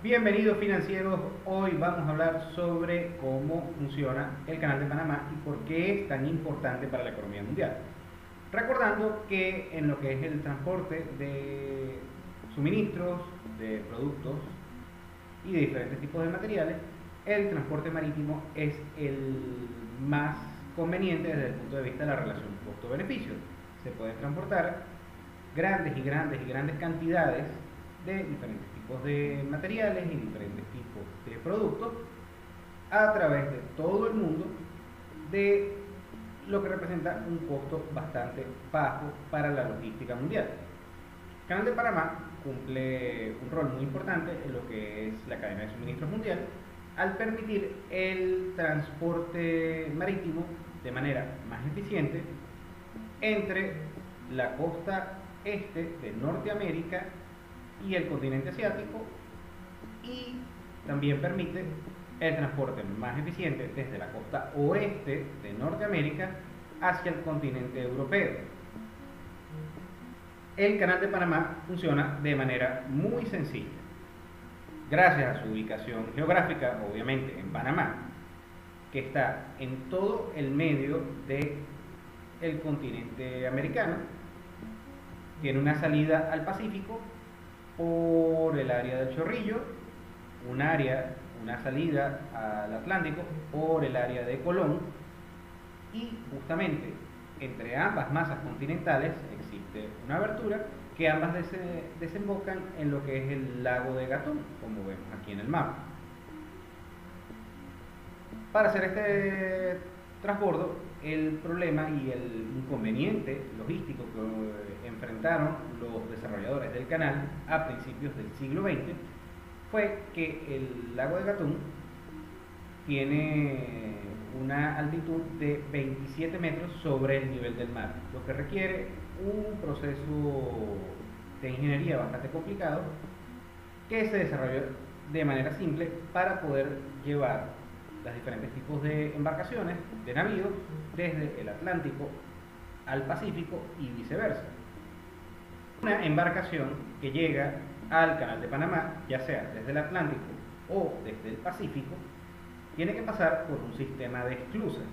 Bienvenidos financieros, hoy vamos a hablar sobre cómo funciona el canal de Panamá y por qué es tan importante para la economía mundial. Recordando que en lo que es el transporte de suministros, de productos y de diferentes tipos de materiales, el transporte marítimo es el más conveniente desde el punto de vista de la relación costo-beneficio. Se pueden transportar grandes y grandes y grandes cantidades de diferentes tipos de materiales y diferentes tipos de productos a través de todo el mundo de lo que representa un costo bastante bajo para la logística mundial. El Canal de Panamá cumple un rol muy importante en lo que es la cadena de suministros mundial al permitir el transporte marítimo de manera más eficiente entre la costa este de Norteamérica y el continente asiático y también permite el transporte más eficiente desde la costa oeste de Norteamérica hacia el continente europeo. El canal de Panamá funciona de manera muy sencilla. Gracias a su ubicación geográfica, obviamente en Panamá, que está en todo el medio del el continente americano, tiene una salida al Pacífico por el área del Chorrillo, un área, una salida al Atlántico por el área de Colón y justamente entre ambas masas continentales existe una abertura que ambas desembocan en lo que es el lago de Gatún, como vemos aquí en el mapa. Para hacer este transbordo, el problema y el inconveniente logístico que enfrentaron los desarrolladores del canal a principios del siglo XX fue que el lago de Gatún tiene una altitud de 27 metros sobre el nivel del mar, lo que requiere un proceso de ingeniería bastante complicado que se desarrolló de manera simple para poder llevar los diferentes tipos de embarcaciones, de navíos, desde el Atlántico al Pacífico y viceversa. Una embarcación que llega al canal de Panamá, ya sea desde el Atlántico o desde el Pacífico, tiene que pasar por un sistema de esclusas.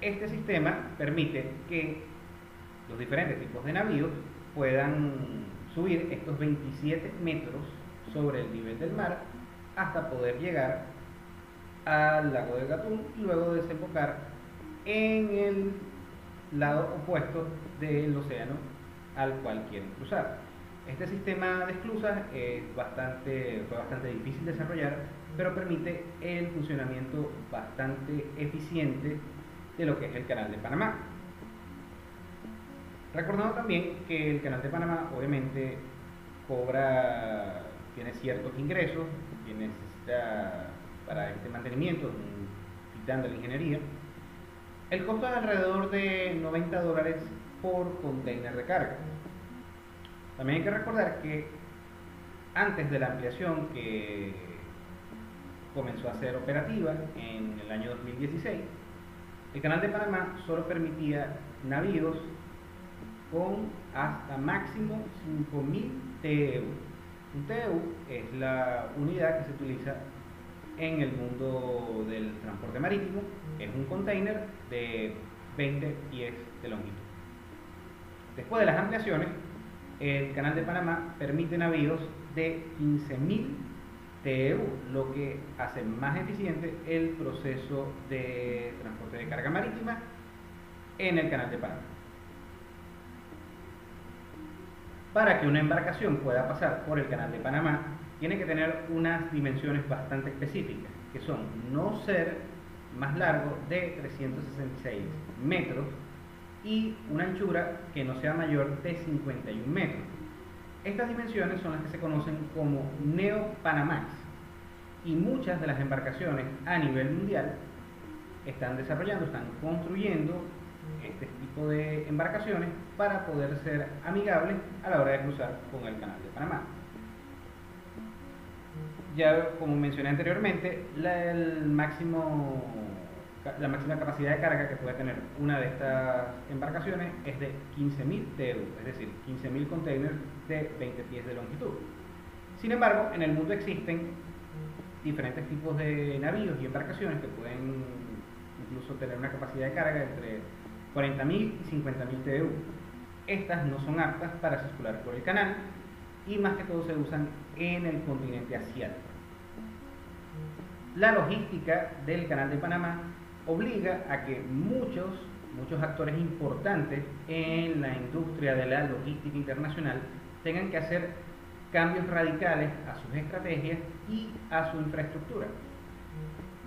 Este sistema permite que los diferentes tipos de navíos puedan subir estos 27 metros sobre el nivel del mar hasta poder llegar al lago de Gatún y luego desembocar en el lado opuesto del océano al cual quieren cruzar. Este sistema de esclusas es bastante, fue bastante difícil de desarrollar, pero permite el funcionamiento bastante eficiente de lo que es el canal de Panamá. Recordando también que el canal de Panamá obviamente cobra, tiene ciertos ingresos que necesita para este mantenimiento, quitando la ingeniería. El costo es alrededor de 90 dólares por container de carga. También hay que recordar que antes de la ampliación que comenzó a ser operativa en el año 2016, el canal de Panamá solo permitía navíos con hasta máximo 5.000 TEU. Un TEU es la unidad que se utiliza en el mundo del transporte marítimo. Es un container de 20 pies de longitud. Después de las ampliaciones, el Canal de Panamá permite navíos de 15.000 TEU, lo que hace más eficiente el proceso de transporte de carga marítima en el Canal de Panamá. Para que una embarcación pueda pasar por el Canal de Panamá, tiene que tener unas dimensiones bastante específicas, que son no ser más largo de 366 metros y una anchura que no sea mayor de 51 metros. Estas dimensiones son las que se conocen como Neo-Panamax y muchas de las embarcaciones a nivel mundial están desarrollando, están construyendo este tipo de embarcaciones para poder ser amigables a la hora de cruzar con el canal de Panamá. Ya como mencioné anteriormente, la, el máximo la máxima capacidad de carga que puede tener una de estas embarcaciones es de 15.000 TEU, es decir, 15.000 containers de 20 pies de longitud. Sin embargo, en el mundo existen diferentes tipos de navíos y embarcaciones que pueden incluso tener una capacidad de carga entre 40.000 y 50.000 TEU. Estas no son aptas para circular por el canal y más que todo se usan en el continente asiático. La logística del canal de Panamá obliga a que muchos, muchos actores importantes en la industria de la logística internacional tengan que hacer cambios radicales a sus estrategias y a su infraestructura.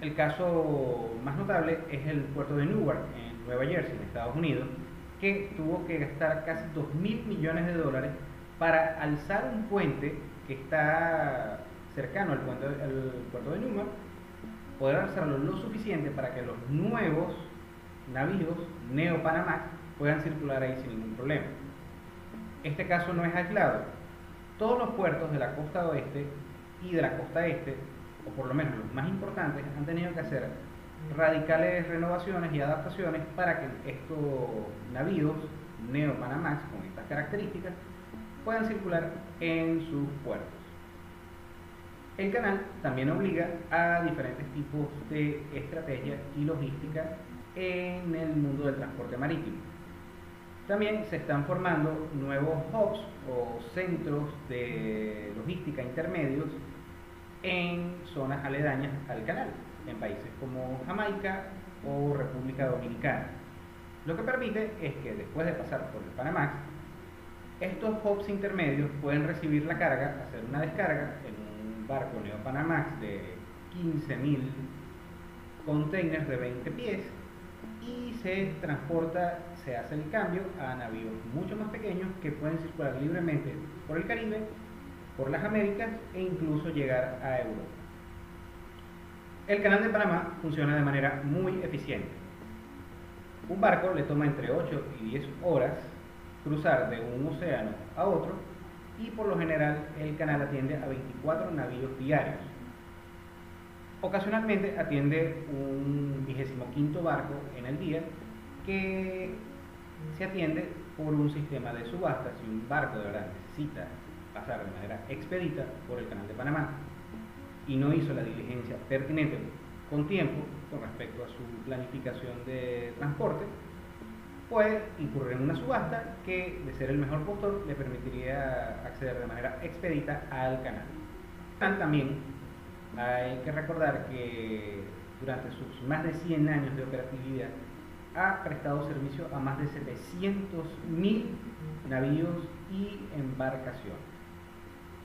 El caso más notable es el puerto de Newark, en Nueva Jersey, en Estados Unidos, que tuvo que gastar casi 2 mil millones de dólares para alzar un puente que está cercano al, puerto, de Newark, poder alzarlo lo suficiente para que los nuevos navíos Neo Panamá puedan circular ahí sin ningún problema. Este caso no es aislado. Todos los puertos de la costa oeste y de la costa este, o por lo menos los más importantes, han tenido que hacer radicales renovaciones y adaptaciones para que estos navíos Neo Panamax con estas características puedan circular en sus puertos. El canal también obliga a diferentes tipos de estrategia y logística en el mundo del transporte marítimo. También se están formando nuevos hubs o centros de logística intermedios en zonas aledañas al canal, en países como Jamaica o República Dominicana. Lo que permite es que después de pasar por el Panamax, estos hubs intermedios pueden recibir la carga, hacer una descarga en un barco Neo Panamax de 15.000 containers de 20 pies y se transporta, se hace el cambio a navíos mucho más pequeños que pueden circular libremente por el Caribe por las Américas e incluso llegar a Europa. El canal de Panamá funciona de manera muy eficiente. Un barco le toma entre 8 y 10 horas cruzar de un océano a otro y por lo general el canal atiende a 24 navíos diarios. Ocasionalmente atiende un vigésimo quinto barco en el día que se atiende por un sistema de subasta. Si un barco de verdad necesita pasar de manera expedita por el canal de Panamá y no hizo la diligencia pertinente con tiempo con respecto a su planificación de transporte, puede incurrir en una subasta que, de ser el mejor postor, le permitiría acceder de manera expedita al canal. También hay que recordar que durante sus más de 100 años de operatividad ha prestado servicio a más de 700.000 navíos y embarcaciones.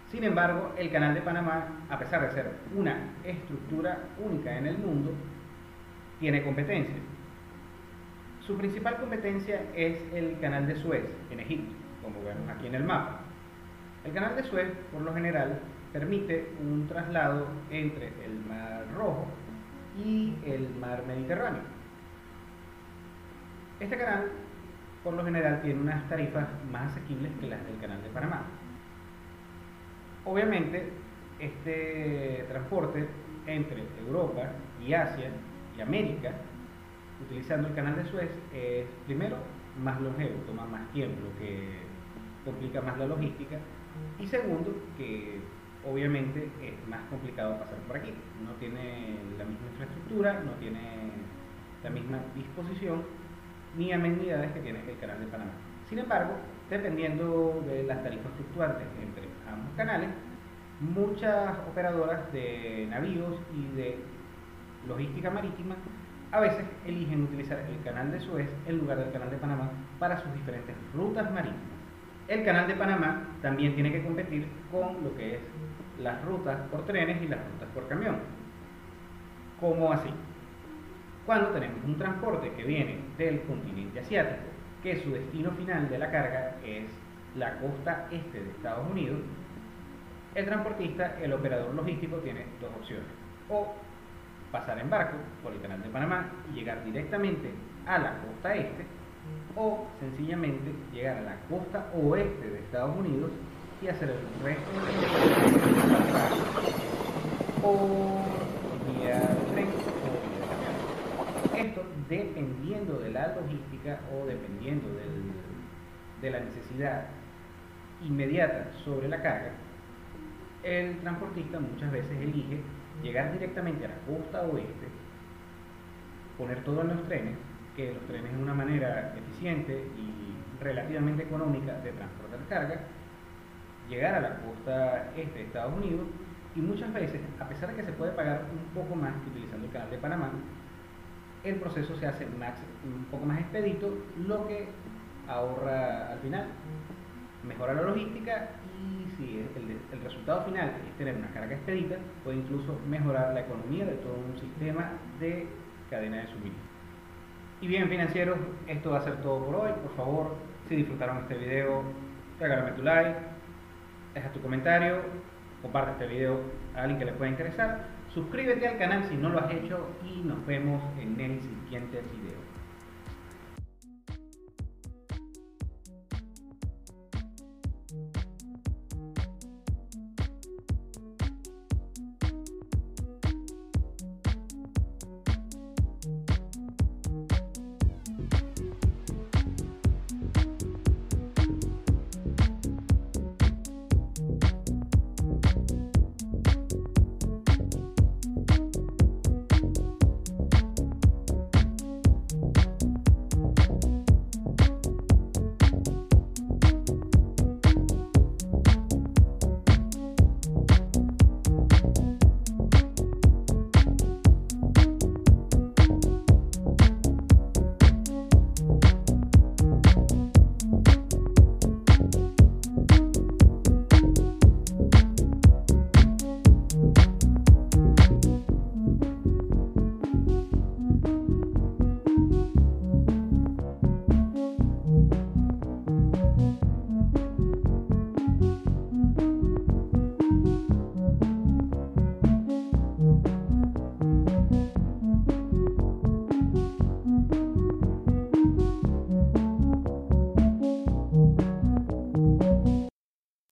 Sin embargo, el Canal de Panamá, a pesar de ser una estructura única en el mundo, tiene competencia. Su principal competencia es el Canal de Suez, en Egipto, como vemos aquí en el mapa. El Canal de Suez, por lo general, permite un traslado entre el Mar Rojo y el Mar Mediterráneo. Este canal, por lo general, tiene unas tarifas más asequibles que las del Canal de Panamá. Obviamente, este transporte entre Europa y Asia y América, utilizando el canal de Suez, es primero más longevo, toma más tiempo, que complica más la logística, y segundo, que obviamente es más complicado pasar por aquí. No tiene la misma infraestructura, no tiene la misma disposición ni amenidades que tiene el canal de Panamá. Sin embargo, dependiendo de las tarifas fluctuantes entre ambos canales, muchas operadoras de navíos y de logística marítima a veces eligen utilizar el canal de Suez en lugar del canal de Panamá para sus diferentes rutas marítimas. El canal de Panamá también tiene que competir con lo que es las rutas por trenes y las rutas por camión. ¿Cómo así? Cuando tenemos un transporte que viene del continente asiático que su destino final de la carga es la costa este de Estados Unidos, el transportista, el operador logístico, tiene dos opciones. O pasar en barco por el canal de Panamá y llegar directamente a la costa este, o sencillamente llegar a la costa oeste de Estados Unidos y hacer el resto de o vía tren esto dependiendo de la logística o dependiendo de la necesidad inmediata sobre la carga, el transportista muchas veces elige llegar directamente a la costa oeste, poner todo en los trenes, que los trenes es una manera eficiente y relativamente económica de transportar carga, llegar a la costa este de Estados Unidos y muchas veces, a pesar de que se puede pagar un poco más utilizando el canal de Panamá, el proceso se hace un poco más expedito, lo que ahorra al final, mejora la logística y si el, resultado final es tener una carga expedita, puede incluso mejorar la economía de todo un sistema de cadena de suministro. Y bien financieros, esto va a ser todo por hoy. Por favor, si disfrutaron este video, regálame tu like, deja tu comentario, comparte este video a alguien que le pueda interesar. Suscríbete al canal si no lo has hecho y nos vemos en el siguiente video.